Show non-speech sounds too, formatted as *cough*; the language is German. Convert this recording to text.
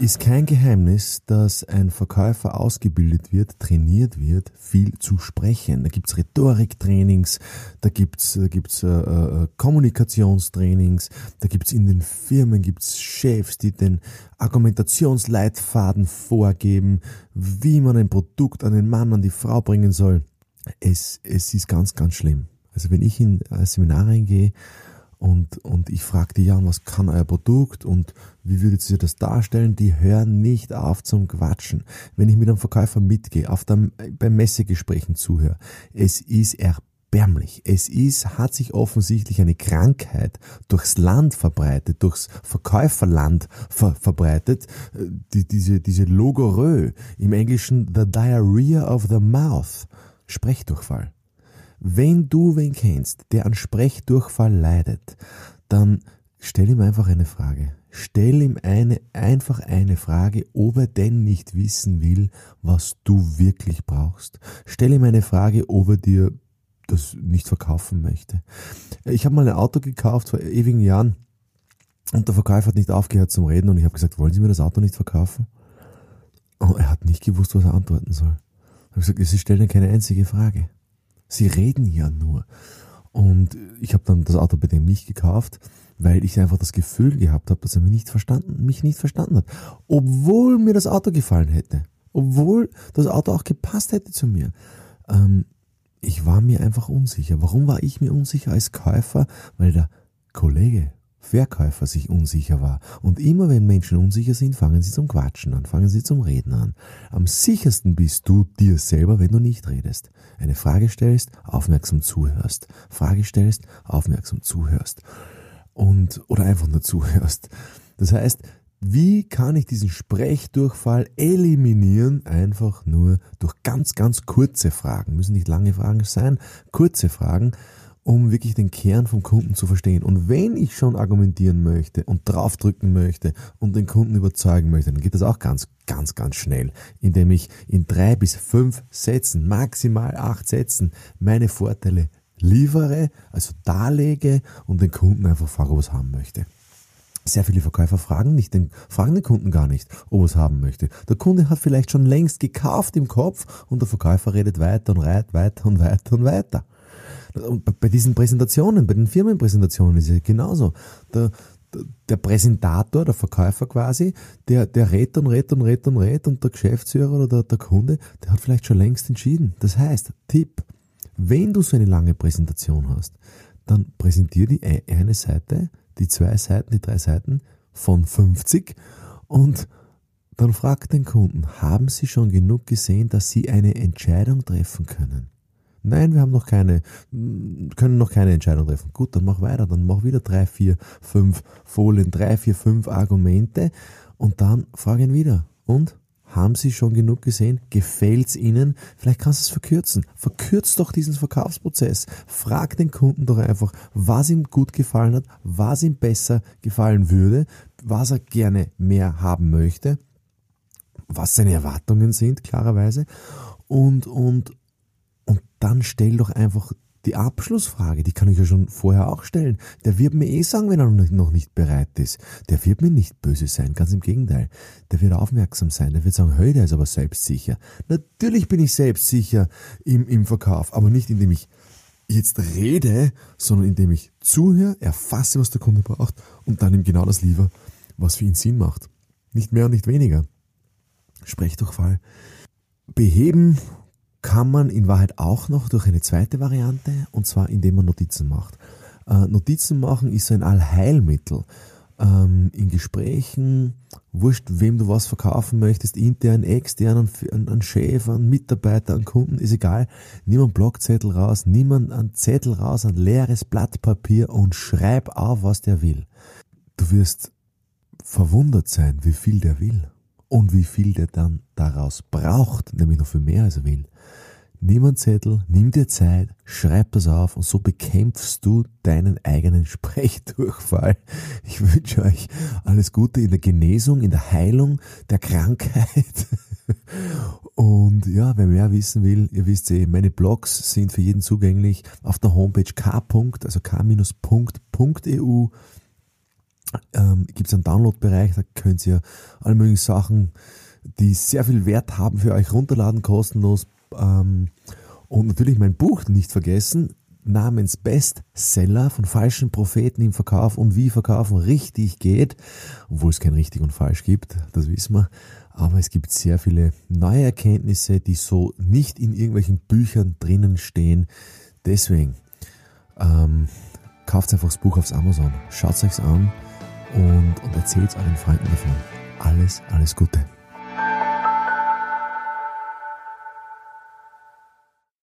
ist kein Geheimnis, dass ein Verkäufer ausgebildet wird, trainiert wird, viel zu sprechen. Da gibt's Rhetoriktrainings, da gibt's, da gibt's äh, äh, Kommunikationstrainings, da gibt's in den Firmen gibt's Chefs, die den Argumentationsleitfaden vorgeben, wie man ein Produkt an den Mann, an die Frau bringen soll. Es, es ist ganz, ganz schlimm. Also wenn ich in Seminar reingehe und, und ich frage die, ja, was kann euer Produkt und wie würdet ihr das darstellen? Die hören nicht auf zum Quatschen. Wenn ich mit einem Verkäufer mitgehe, auf dem, beim Messegesprächen zuhöre, es ist erbärmlich. Es ist, hat sich offensichtlich eine Krankheit durchs Land verbreitet, durchs Verkäuferland ver verbreitet, die, diese, diese Logorö, im Englischen the diarrhea of the mouth, Sprechdurchfall. Wenn du wen kennst, der an Sprechdurchfall leidet, dann stell ihm einfach eine Frage. Stell ihm eine, einfach eine Frage, ob er denn nicht wissen will, was du wirklich brauchst. Stell ihm eine Frage, ob er dir das nicht verkaufen möchte. Ich habe mal ein Auto gekauft vor ewigen Jahren und der Verkäufer hat nicht aufgehört zum Reden und ich habe gesagt, wollen Sie mir das Auto nicht verkaufen? Und er hat nicht gewusst, was er antworten soll. Ich habe gesagt, Sie stellen keine einzige Frage. Sie reden ja nur. Und ich habe dann das Auto bei dem nicht gekauft, weil ich einfach das Gefühl gehabt habe, dass er mich nicht verstanden, mich nicht verstanden hat. Obwohl mir das Auto gefallen hätte. Obwohl das Auto auch gepasst hätte zu mir. Ähm, ich war mir einfach unsicher. Warum war ich mir unsicher als Käufer? Weil der Kollege Verkäufer sich unsicher war. Und immer wenn Menschen unsicher sind, fangen sie zum Quatschen an, fangen sie zum Reden an. Am sichersten bist du dir selber, wenn du nicht redest. Eine Frage stellst, aufmerksam zuhörst. Frage stellst, aufmerksam zuhörst. Und, oder einfach nur zuhörst. Das heißt, wie kann ich diesen Sprechdurchfall eliminieren? Einfach nur durch ganz, ganz kurze Fragen. Müssen nicht lange Fragen sein, kurze Fragen um wirklich den Kern vom Kunden zu verstehen. Und wenn ich schon argumentieren möchte und draufdrücken möchte und den Kunden überzeugen möchte, dann geht das auch ganz, ganz, ganz schnell, indem ich in drei bis fünf Sätzen, maximal acht Sätzen, meine Vorteile liefere, also darlege und den Kunden einfach frage, ob er es haben möchte. Sehr viele Verkäufer fragen nicht den, fragen den Kunden gar nicht, ob er es haben möchte. Der Kunde hat vielleicht schon längst gekauft im Kopf und der Verkäufer redet weiter und reiht weiter und weiter und weiter. Bei diesen Präsentationen, bei den Firmenpräsentationen ist es genauso. Der, der Präsentator, der Verkäufer quasi, der, der rät und rät und rät und rät und der Geschäftsführer oder der, der Kunde, der hat vielleicht schon längst entschieden. Das heißt, Tipp, wenn du so eine lange Präsentation hast, dann präsentier die eine Seite, die zwei Seiten, die drei Seiten von 50 und dann frag den Kunden, haben Sie schon genug gesehen, dass Sie eine Entscheidung treffen können? Nein, wir haben noch keine, können noch keine Entscheidung treffen. Gut, dann mach weiter, dann mach wieder drei, vier, fünf Folien, drei, vier, fünf Argumente und dann frag ihn wieder. Und? Haben Sie schon genug gesehen? Gefällt's Ihnen? Vielleicht kannst du es verkürzen. Verkürzt doch diesen Verkaufsprozess. Frag den Kunden doch einfach, was ihm gut gefallen hat, was ihm besser gefallen würde, was er gerne mehr haben möchte, was seine Erwartungen sind, klarerweise. Und, und, und dann stell doch einfach die Abschlussfrage, die kann ich ja schon vorher auch stellen. Der wird mir eh sagen, wenn er noch nicht bereit ist. Der wird mir nicht böse sein, ganz im Gegenteil. Der wird aufmerksam sein, der wird sagen, hey, der ist aber selbstsicher. Natürlich bin ich selbstsicher im, im Verkauf, aber nicht indem ich jetzt rede, sondern indem ich zuhöre, erfasse, was der Kunde braucht und dann ihm genau das liefere, was für ihn Sinn macht. Nicht mehr und nicht weniger. Sprech-Durchfall. Beheben kann man in Wahrheit auch noch durch eine zweite Variante, und zwar indem man Notizen macht. Äh, Notizen machen ist ein Allheilmittel. Ähm, in Gesprächen, wurscht, wem du was verkaufen möchtest, intern, extern, an, an Chef, an Mitarbeiter, an Kunden, ist egal. Nimm einen Blockzettel raus, nimm einen Zettel raus, ein leeres Blatt Papier und schreib auf, was der will. Du wirst verwundert sein, wie viel der will und wie viel der dann daraus braucht, nämlich noch viel mehr als er will. Nimm einen Zettel, nimm dir Zeit, schreib das auf und so bekämpfst du deinen eigenen *laughs* Sprechdurchfall. Ich wünsche euch alles Gute in der Genesung, in der Heilung der Krankheit. *laughs* Und ja, wer mehr wissen will, ihr wisst eh, meine Blogs sind für jeden zugänglich auf der Homepage k. also k-punkt.eu. Ähm, Gibt es einen Download-Bereich, da könnt ihr alle möglichen Sachen, die sehr viel Wert haben, für euch runterladen, kostenlos ähm, und natürlich mein Buch nicht vergessen, namens Bestseller von falschen Propheten im Verkauf und wie Verkaufen richtig geht, obwohl es kein richtig und falsch gibt, das wissen wir. Aber es gibt sehr viele neue Erkenntnisse, die so nicht in irgendwelchen Büchern drinnen stehen. Deswegen ähm, kauft einfach das Buch aufs Amazon, schaut es euch an und, und erzählt euren Freunden davon. Alles, alles Gute.